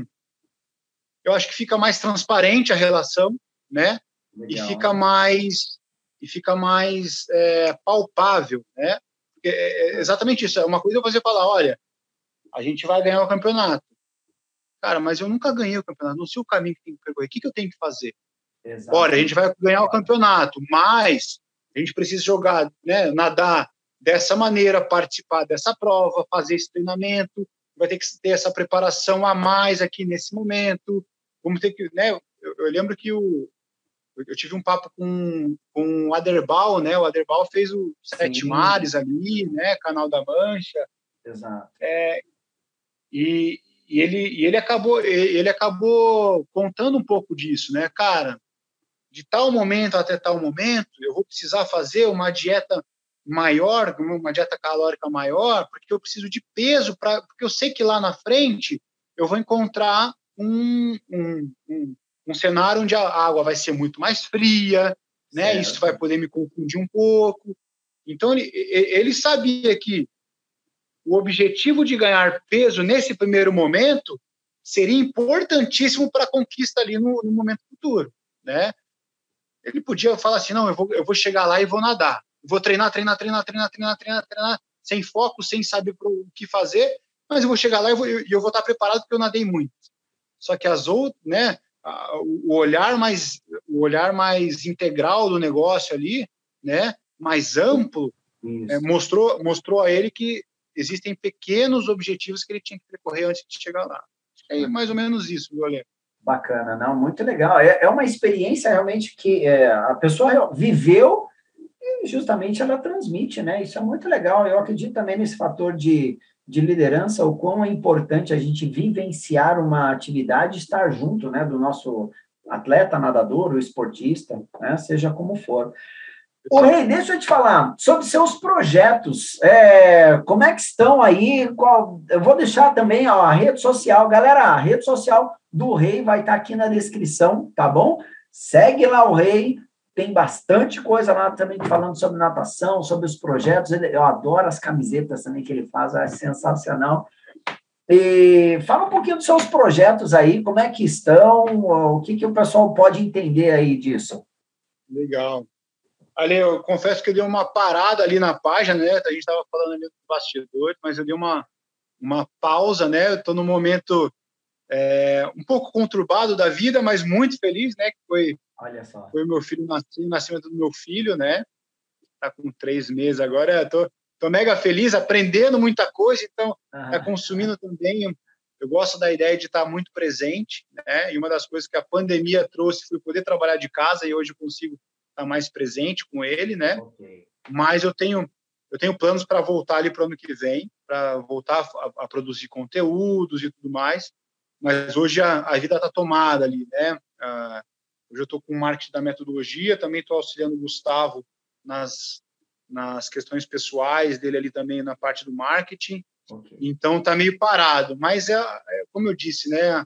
eu acho que fica mais transparente a relação, né? Legal. E fica mais e fica mais é, palpável, né? É, é exatamente isso. É uma coisa você falar, olha, a gente vai ganhar o campeonato. Cara, mas eu nunca ganhei o campeonato, não sei o caminho que tem que percorrer. O que, que eu tenho que fazer? Exatamente. Olha, a gente vai ganhar o campeonato, mas a gente precisa jogar, né, nadar dessa maneira, participar dessa prova, fazer esse treinamento, vai ter que ter essa preparação a mais aqui nesse momento. Vamos ter que, né? Eu, eu lembro que o, eu tive um papo com, com o Aderbal, né? O Aderbal fez o Sete Sim. Mares ali, né? Canal da Mancha. Exato. É, e, e, ele, e ele, acabou, ele acabou contando um pouco disso, né? Cara, de tal momento até tal momento, eu vou precisar fazer uma dieta maior, uma dieta calórica maior, porque eu preciso de peso, pra, porque eu sei que lá na frente eu vou encontrar um, um, um um cenário onde a água vai ser muito mais fria, né? Certo. Isso vai poder me confundir um pouco. Então ele, ele sabia que o objetivo de ganhar peso nesse primeiro momento seria importantíssimo para a conquista ali no, no, momento futuro, né? Ele podia falar assim, não, eu vou, eu vou chegar lá e vou nadar, vou treinar, treinar, treinar, treinar, treinar, treinar, treinar, sem foco, sem saber o que fazer, mas eu vou chegar lá e eu vou, eu, eu vou estar preparado porque eu nadei muito. Só que as outras, né? o olhar mais o olhar mais integral do negócio ali, né, mais amplo, é, mostrou mostrou a ele que existem pequenos objetivos que ele tinha que percorrer antes de chegar lá. É mais ou menos isso, Ale? Bacana, não, muito legal. É, é uma experiência realmente que é, a pessoa viveu e justamente ela transmite, né? Isso é muito legal. Eu acredito também nesse fator de de liderança, o quão é importante a gente vivenciar uma atividade, estar junto, né, do nosso atleta, nadador, o esportista, né, seja como for. O Rei, deixa eu te falar sobre seus projetos. É, como é que estão aí? Qual, eu vou deixar também ó, a rede social. Galera, a rede social do Rei vai estar aqui na descrição, tá bom? Segue lá o Rei, tem bastante coisa lá também falando sobre natação, sobre os projetos. Eu adoro as camisetas também que ele faz, é sensacional. E fala um pouquinho dos seus projetos aí, como é que estão, o que, que o pessoal pode entender aí disso. Legal. Ali, eu confesso que eu dei uma parada ali na página, né? A gente estava falando ali do bastidor, mas eu dei uma, uma pausa, né? Eu estou no momento é, um pouco conturbado da vida, mas muito feliz, né? Que foi Olha só. Foi meu filho nasceu, nascimento do meu filho, né? Tá com três meses agora. Tô, tô mega feliz, aprendendo muita coisa, então uhum. tá consumindo também. Eu gosto da ideia de estar muito presente, né? E uma das coisas que a pandemia trouxe foi poder trabalhar de casa e hoje eu consigo estar mais presente com ele, né? Okay. Mas eu tenho eu tenho planos para voltar ali para o ano que vem, para voltar a, a, produzir conteúdos e tudo mais. Mas hoje a, a vida está tomada ali, né? Uh, hoje eu estou com o marketing da metodologia, também estou auxiliando o Gustavo nas, nas questões pessoais dele ali também na parte do marketing. Okay. Então está meio parado. Mas é, é, como eu disse, né?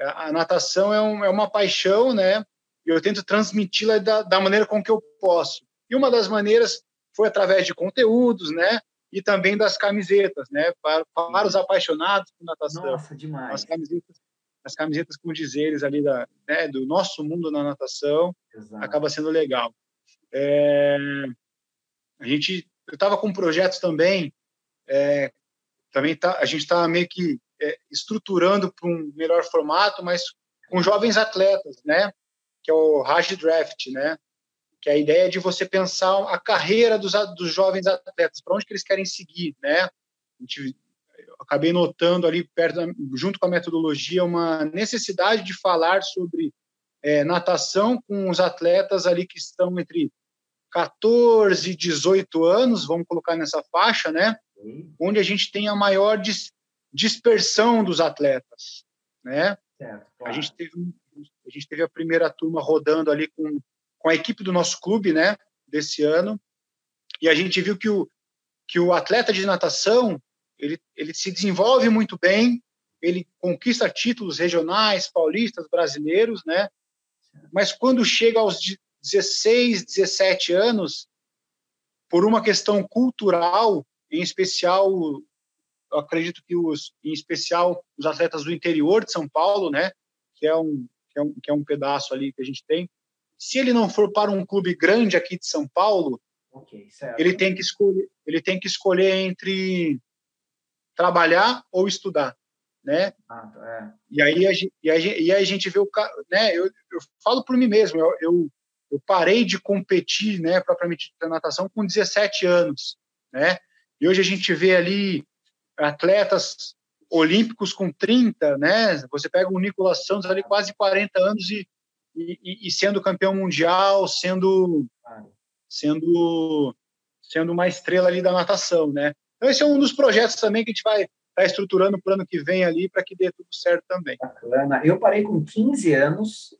A, a natação é, um, é, uma paixão, né? E eu tento transmiti-la da, da maneira com que eu posso. E uma das maneiras foi através de conteúdos, né? E também das camisetas, né? Para, para os apaixonados por natação. Nossa, demais. As camisetas, as camisetas com dizeres ali da, né, do nosso mundo na natação, Exato. acaba sendo legal. É, a gente, eu estava com projetos também, é, também tá, a gente está meio que é, estruturando para um melhor formato, mas com jovens atletas, né? Que é o Raj Draft, né? Que é a ideia de você pensar a carreira dos, dos jovens atletas, para onde que eles querem seguir, né? Gente, acabei notando ali, perto junto com a metodologia, uma necessidade de falar sobre é, natação com os atletas ali que estão entre 14 e 18 anos, vamos colocar nessa faixa, né? Onde a gente tem a maior dis, dispersão dos atletas, né? Certo, claro. a, gente teve, a gente teve a primeira turma rodando ali com com a equipe do nosso clube, né, desse ano, e a gente viu que o, que o atleta de natação, ele, ele se desenvolve muito bem, ele conquista títulos regionais, paulistas, brasileiros, né, mas quando chega aos 16, 17 anos, por uma questão cultural, em especial, acredito que os, em especial os atletas do interior de São Paulo, né, que é um, que é um, que é um pedaço ali que a gente tem, se ele não for para um clube grande aqui de São Paulo, okay, ele tem que escolher, ele tem que escolher entre trabalhar ou estudar, né? Ah, tá, é. E aí a gente, e aí, e aí a gente vê o, né? Eu, eu falo por mim mesmo, eu, eu, eu parei de competir, né? Propriamente na natação com 17 anos, né? E hoje a gente vê ali atletas olímpicos com 30, né? Você pega o Nicolas Santos ali quase 40 anos e e, e, sendo campeão mundial, sendo sendo sendo uma estrela ali da natação, né? Então esse é um dos projetos também que a gente vai estar tá estruturando para o ano que vem ali para que dê tudo certo também. Bacana. Eu parei com 15 anos,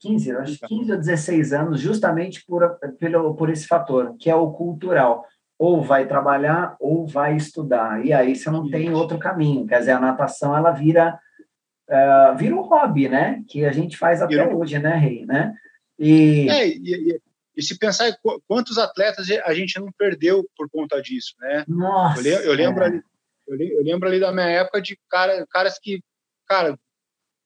15, acho 15 ou 16 anos, justamente por, pelo, por esse fator, que é o cultural. Ou vai trabalhar ou vai estudar. E aí você não tem outro caminho. Quer dizer, a natação ela vira uh, vira um hobby, né? Que a gente faz até hoje, né, Rei? Né? E... É, e, e, e, se pensar quantos atletas a gente não perdeu por conta disso, né? Nossa! Eu, eu lembro, ali, eu, lembro ali da minha época de cara, caras que, cara,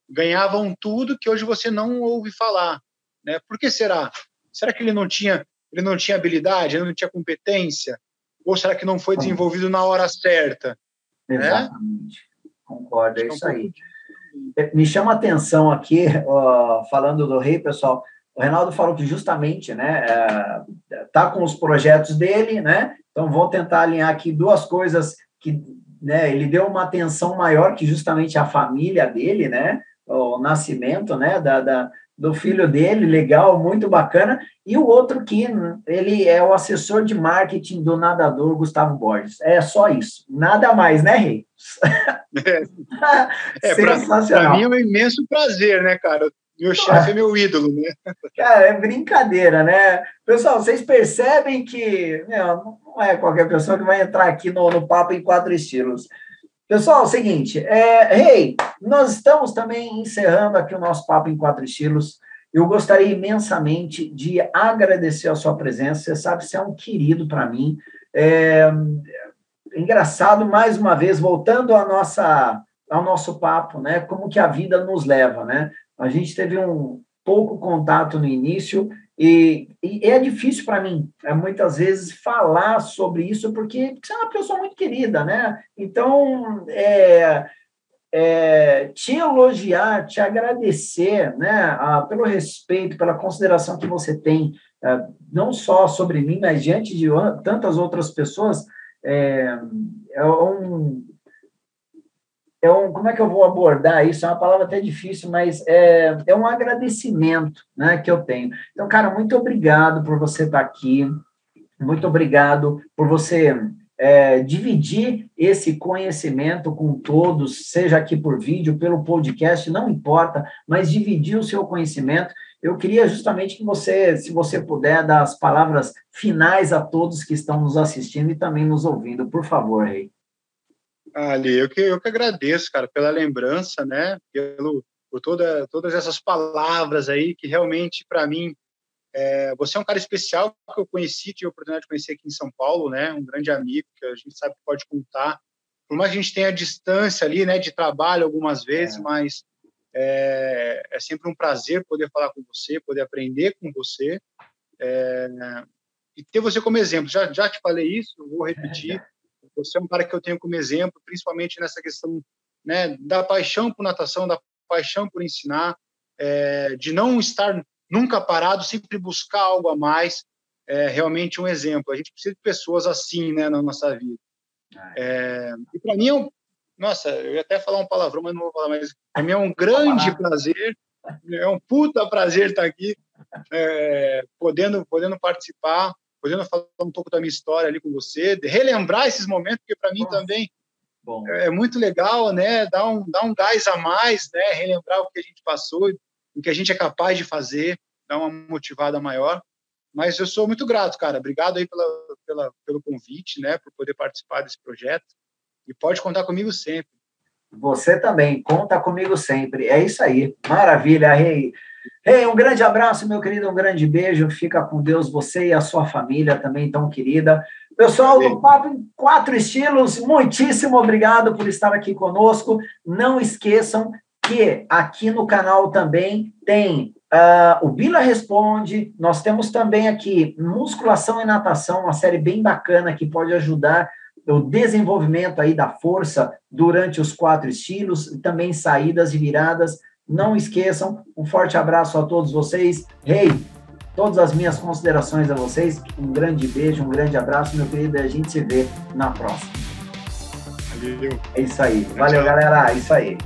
ganhavam tudo que hoje você não ouve falar, né? Por que será? Será que ele não tinha, ele não tinha habilidade, ele não tinha competência? Ou será que não foi desenvolvido na hora certa? Né? Exatamente. Né? Concordo, é isso aí. Me chama a atenção aqui, falando do rei, pessoal, o Reinaldo falou que justamente, né, é, tá com os projetos dele, né, então vou tentar alinhar aqui duas coisas que, né, ele deu uma atenção maior que justamente a família dele, né, o nascimento, né, da, da do filho dele, legal, muito bacana, e o outro que ele é o assessor de marketing do nadador Gustavo Borges. É só isso, nada mais, né, Rei? É, é Sensacional. Para mim é um imenso prazer, né, cara? Meu chefe é meu ídolo, né? Cara, é brincadeira, né? Pessoal, vocês percebem que meu, não é qualquer pessoa que vai entrar aqui no, no Papo em Quatro Estilos. Pessoal, é o seguinte, é, hey, nós estamos também encerrando aqui o nosso Papo em Quatro Estilos. Eu gostaria imensamente de agradecer a sua presença. Você sabe, você é um querido para mim. É, engraçado, mais uma vez, voltando à nossa, ao nosso papo, né? Como que a vida nos leva, né? A gente teve um pouco contato no início e, e é difícil para mim, é, muitas vezes, falar sobre isso, porque você é uma pessoa muito querida, né? Então, é, é, te elogiar, te agradecer, né? A, pelo respeito, pela consideração que você tem, é, não só sobre mim, mas diante de tantas outras pessoas, é, é um, é um, como é que eu vou abordar isso? É uma palavra até difícil, mas é, é um agradecimento né, que eu tenho. Então, cara, muito obrigado por você estar aqui, muito obrigado por você é, dividir esse conhecimento com todos, seja aqui por vídeo, pelo podcast, não importa, mas dividir o seu conhecimento. Eu queria justamente que você, se você puder, dar as palavras finais a todos que estão nos assistindo e também nos ouvindo, por favor, Rei. Ali, eu que, eu que agradeço, cara, pela lembrança, né, pelo, por toda, todas essas palavras aí que realmente, para mim, é, você é um cara especial que eu conheci, tive a oportunidade de conhecer aqui em São Paulo, né, um grande amigo que a gente sabe que pode contar. Por mais que a gente tenha distância ali, né, de trabalho algumas vezes, é. mas é, é, sempre um prazer poder falar com você, poder aprender com você. É, e ter você como exemplo. Já, já te falei isso, vou repetir. Você é um cara que eu tenho como exemplo, principalmente nessa questão né, da paixão por natação, da paixão por ensinar, é, de não estar nunca parado, sempre buscar algo a mais. É realmente um exemplo. A gente precisa de pessoas assim né, na nossa vida. É, e para mim, é um, nossa, eu ia até falar um palavrão, mas não vou falar mais. Para mim é um grande prazer, é um puta prazer estar aqui, é, podendo, podendo participar podendo falar um pouco da minha história ali com você, relembrar esses momentos, porque para mim também Bom. é muito legal, né? Dar um, dar um gás a mais, né? Relembrar o que a gente passou, o que a gente é capaz de fazer, dar uma motivada maior. Mas eu sou muito grato, cara. Obrigado aí pela, pela, pelo convite, né? Por poder participar desse projeto. E pode contar comigo sempre. Você também, conta comigo sempre. É isso aí. Maravilha, Rei. Hey, um grande abraço, meu querido, um grande beijo. Fica com Deus, você e a sua família também tão querida. Pessoal do Papo em Quatro Estilos, muitíssimo obrigado por estar aqui conosco. Não esqueçam que aqui no canal também tem uh, o Bila Responde. Nós temos também aqui Musculação e Natação, uma série bem bacana que pode ajudar o desenvolvimento aí da força durante os quatro estilos, também saídas e viradas não esqueçam, um forte abraço a todos vocês. Rei, hey, todas as minhas considerações a vocês. Um grande beijo, um grande abraço, meu querido. A gente se vê na próxima. Valeu. É isso aí. Valeu, galera. É isso aí.